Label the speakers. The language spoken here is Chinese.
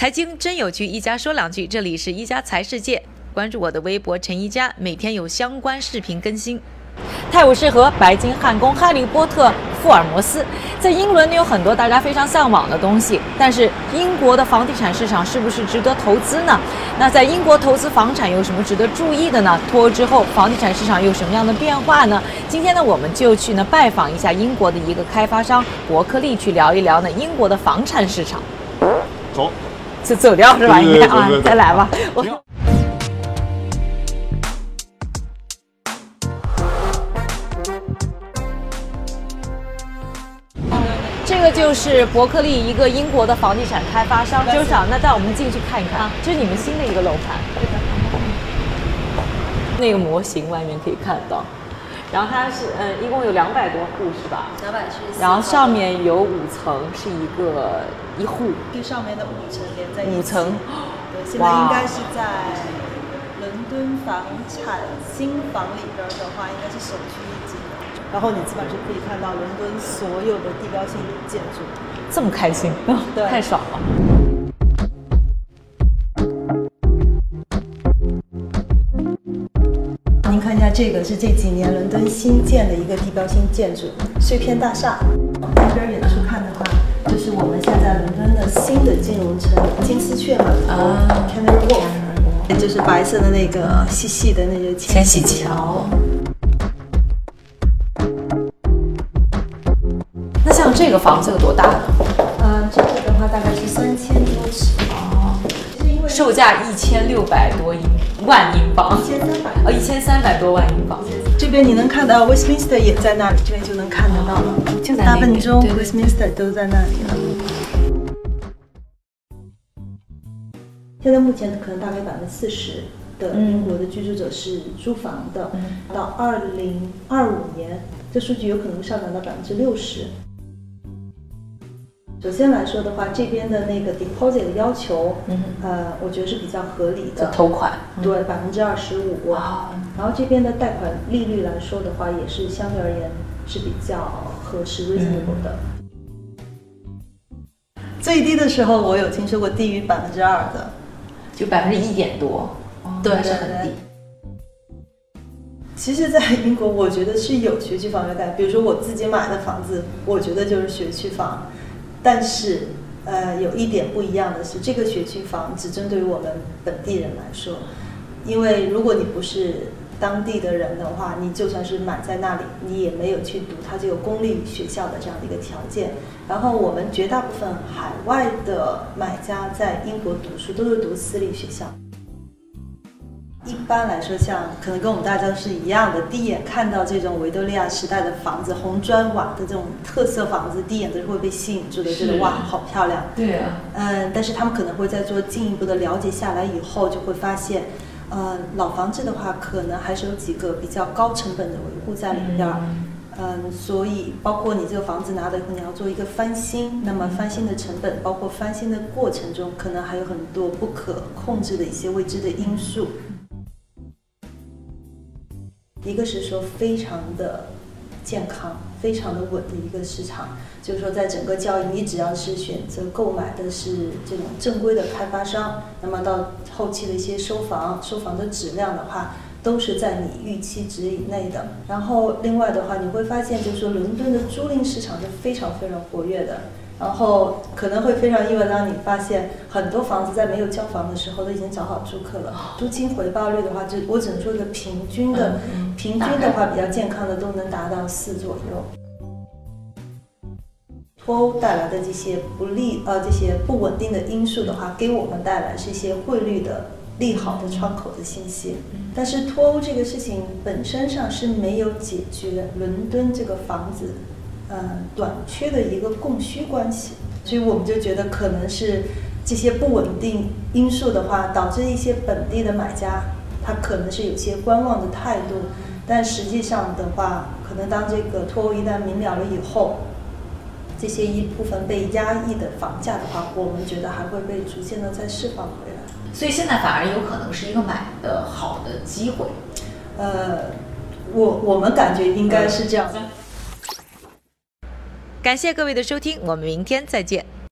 Speaker 1: 财经真有趣，一家说两句。这里是一家财世界，关注我的微博陈一家，每天有相关视频更新。泰晤士河、白金汉宫、哈利波特、福尔摩斯，在英伦有很多大家非常向往的东西。但是英国的房地产市场是不是值得投资呢？那在英国投资房产有什么值得注意的呢？脱欧之后，房地产市场有什么样的变化呢？今天呢，我们就去呢拜访一下英国的一个开发商伯克利，去聊一聊呢英国的房产市场。
Speaker 2: 走，
Speaker 1: 就走掉是吧？应该啊再来吧。我这个就是伯克利一个英国的房地产开发商，周长，那带我们进去看一看，啊。这是你们新的一个楼盘。那个模型外面可以看到，然后它是嗯，一共有两百多户是吧？
Speaker 3: 两百是，
Speaker 1: 然后上面有五层，是一个一户
Speaker 3: 最上面的五层连在一起。
Speaker 1: 五层，
Speaker 3: 对，现在应该是在伦敦房产新房里边的话，应该是首屈一指。然后你基本上是可以看到伦敦所有的地标性建筑。
Speaker 1: 这么开心，
Speaker 3: 对
Speaker 1: 太爽了。
Speaker 3: 这个是这几年伦敦新建的一个地标性建筑——碎片大厦。那边远处看的话，就是我们现在伦敦的新的金融城金丝雀码头
Speaker 1: 啊
Speaker 3: （Canary Wharf），就是白色的那个细细的那个
Speaker 1: 千禧桥。那像这个房子有多大呢？
Speaker 3: 呃，这个的话大概是三千多尺，
Speaker 1: 哦，
Speaker 3: 是因为
Speaker 1: 售价一千六百多英万英镑，
Speaker 3: 一千三百。
Speaker 1: 哦，一千三百多万英镑。
Speaker 3: 这边你能看到 Westminster 也在那里，这边就能看得到了。
Speaker 1: 就在
Speaker 3: 大笨钟 Westminster 都在那里了。现在目前可能大概百分之四十的英国的居住者是租房的，到二零二五年，这数据有可能上涨到百分之六十。首先来说的话，这边的那个 deposit 的要求，
Speaker 1: 嗯
Speaker 3: 呃，我觉得是比较合理
Speaker 1: 就
Speaker 3: 的，
Speaker 1: 头款。
Speaker 3: 对，百分之二十五。
Speaker 1: 哇，
Speaker 3: 然后这边的贷款利率来说的话，也是相对而言是比较合适 reasonable 的。最低的时候，我有听说过低于百分之二的。
Speaker 1: 就百分之一点多，哦
Speaker 3: 对
Speaker 1: 那是很低。
Speaker 3: 其实，在英国，我觉得是有学区房要贷，比如说我自己买的房子，我觉得就是学区房。但是，呃，有一点不一样的是，这个学区房只针对于我们本地人来说，因为如果你不是当地的人的话，你就算是买在那里，你也没有去读它这个公立学校的这样的一个条件。然后，我们绝大部分海外的买家在英国读书都是读私立学校。一般来说，像可能跟我们大家是一样的，第一眼看到这种维多利亚时代的房子，红砖瓦的这种特色房子，第一眼都是会被吸引住的，觉得哇，好漂亮。
Speaker 1: 对啊，
Speaker 3: 嗯，但是他们可能会在做进一步的了解下来以后，就会发现，呃，老房子的话，可能还是有几个比较高成本的维护在里边儿。嗯，所以包括你这个房子拿了以后，你要做一个翻新，那么翻新的成本，包括翻新的过程中，可能还有很多不可控制的一些未知的因素。一个是说非常的健康、非常的稳的一个市场，就是说在整个交易，你只要是选择购买的是这种正规的开发商，那么到后期的一些收房、收房的质量的话，都是在你预期值以内的。然后另外的话，你会发现就是说伦敦的租赁市场是非常非常活跃的。然后可能会非常意外，当你发现很多房子在没有交房的时候都已经找好租客了。租金回报率的话，就我只能说一个平均的，
Speaker 1: 嗯
Speaker 3: 平均的话比较健康的都能达到四左右。脱欧带来的这些不利呃这些不稳定的因素的话，给我们带来是一些汇率的利好的窗口的信息。但是脱欧这个事情本身上是没有解决伦敦这个房子呃短缺的一个供需关系，所以我们就觉得可能是这些不稳定因素的话，导致一些本地的买家他可能是有些观望的态度，但实际上的话，可能当这个脱欧一旦明了了以后，这些一部分被压抑的房价的话，我们觉得还会被逐渐的再释放回来。
Speaker 1: 所以现在反而有可能是一个买的好的机会。
Speaker 3: 呃，我我们感觉应该是这样。
Speaker 1: 感谢各位的收听，我们明天再见。